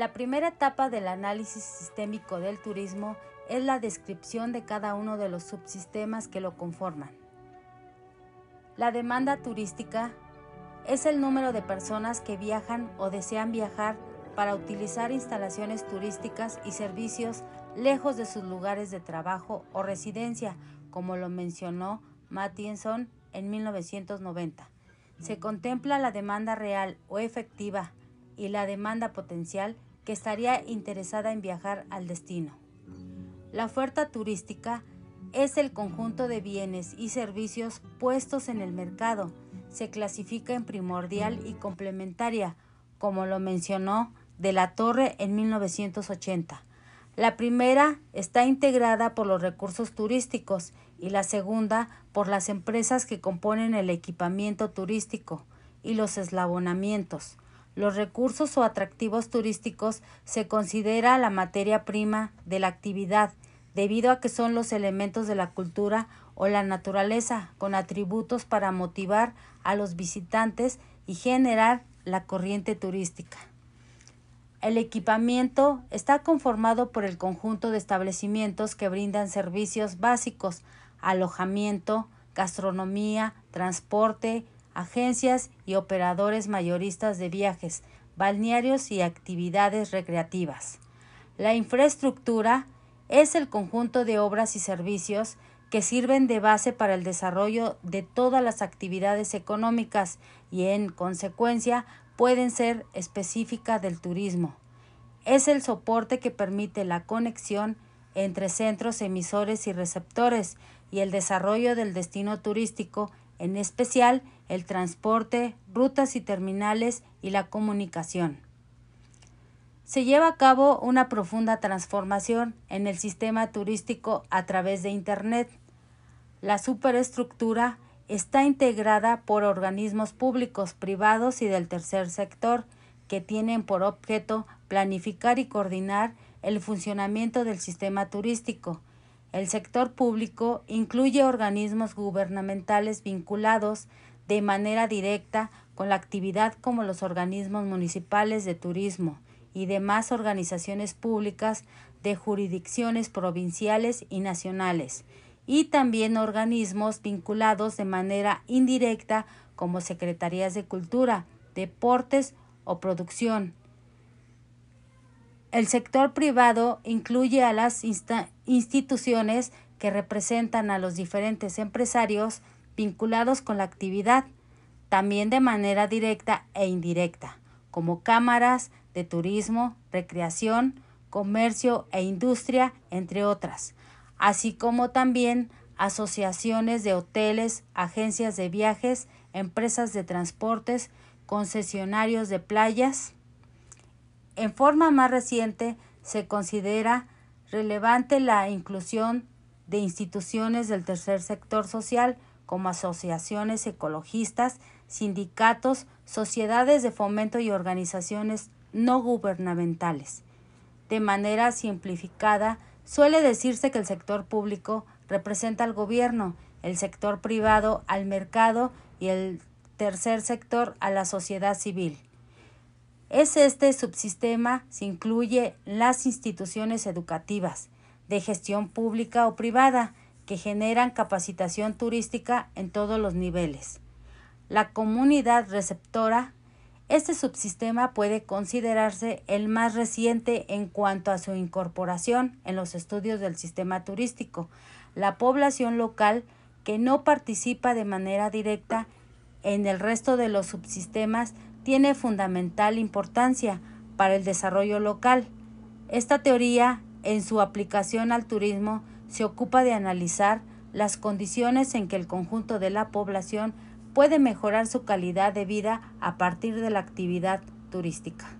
La primera etapa del análisis sistémico del turismo es la descripción de cada uno de los subsistemas que lo conforman. La demanda turística es el número de personas que viajan o desean viajar para utilizar instalaciones turísticas y servicios lejos de sus lugares de trabajo o residencia, como lo mencionó Mattieson en 1990. Se contempla la demanda real o efectiva y la demanda potencial que estaría interesada en viajar al destino. La oferta turística es el conjunto de bienes y servicios puestos en el mercado. Se clasifica en primordial y complementaria, como lo mencionó de la Torre en 1980. La primera está integrada por los recursos turísticos y la segunda por las empresas que componen el equipamiento turístico y los eslabonamientos. Los recursos o atractivos turísticos se considera la materia prima de la actividad, debido a que son los elementos de la cultura o la naturaleza con atributos para motivar a los visitantes y generar la corriente turística. El equipamiento está conformado por el conjunto de establecimientos que brindan servicios básicos, alojamiento, gastronomía, transporte, agencias y operadores mayoristas de viajes, balnearios y actividades recreativas. La infraestructura es el conjunto de obras y servicios que sirven de base para el desarrollo de todas las actividades económicas y en consecuencia pueden ser específicas del turismo. Es el soporte que permite la conexión entre centros emisores y receptores y el desarrollo del destino turístico, en especial el transporte, rutas y terminales y la comunicación. Se lleva a cabo una profunda transformación en el sistema turístico a través de Internet. La superestructura está integrada por organismos públicos, privados y del tercer sector, que tienen por objeto planificar y coordinar el funcionamiento del sistema turístico. El sector público incluye organismos gubernamentales vinculados de manera directa con la actividad como los organismos municipales de turismo y demás organizaciones públicas de jurisdicciones provinciales y nacionales, y también organismos vinculados de manera indirecta como secretarías de cultura, deportes o producción. El sector privado incluye a las instituciones que representan a los diferentes empresarios vinculados con la actividad, también de manera directa e indirecta, como cámaras de turismo, recreación, comercio e industria, entre otras así como también asociaciones de hoteles, agencias de viajes, empresas de transportes, concesionarios de playas. En forma más reciente, se considera relevante la inclusión de instituciones del tercer sector social como asociaciones ecologistas, sindicatos, sociedades de fomento y organizaciones no gubernamentales. De manera simplificada, Suele decirse que el sector público representa al gobierno, el sector privado al mercado y el tercer sector a la sociedad civil. Es este subsistema se incluye las instituciones educativas, de gestión pública o privada, que generan capacitación turística en todos los niveles. La comunidad receptora este subsistema puede considerarse el más reciente en cuanto a su incorporación en los estudios del sistema turístico. La población local que no participa de manera directa en el resto de los subsistemas tiene fundamental importancia para el desarrollo local. Esta teoría, en su aplicación al turismo, se ocupa de analizar las condiciones en que el conjunto de la población puede mejorar su calidad de vida a partir de la actividad turística.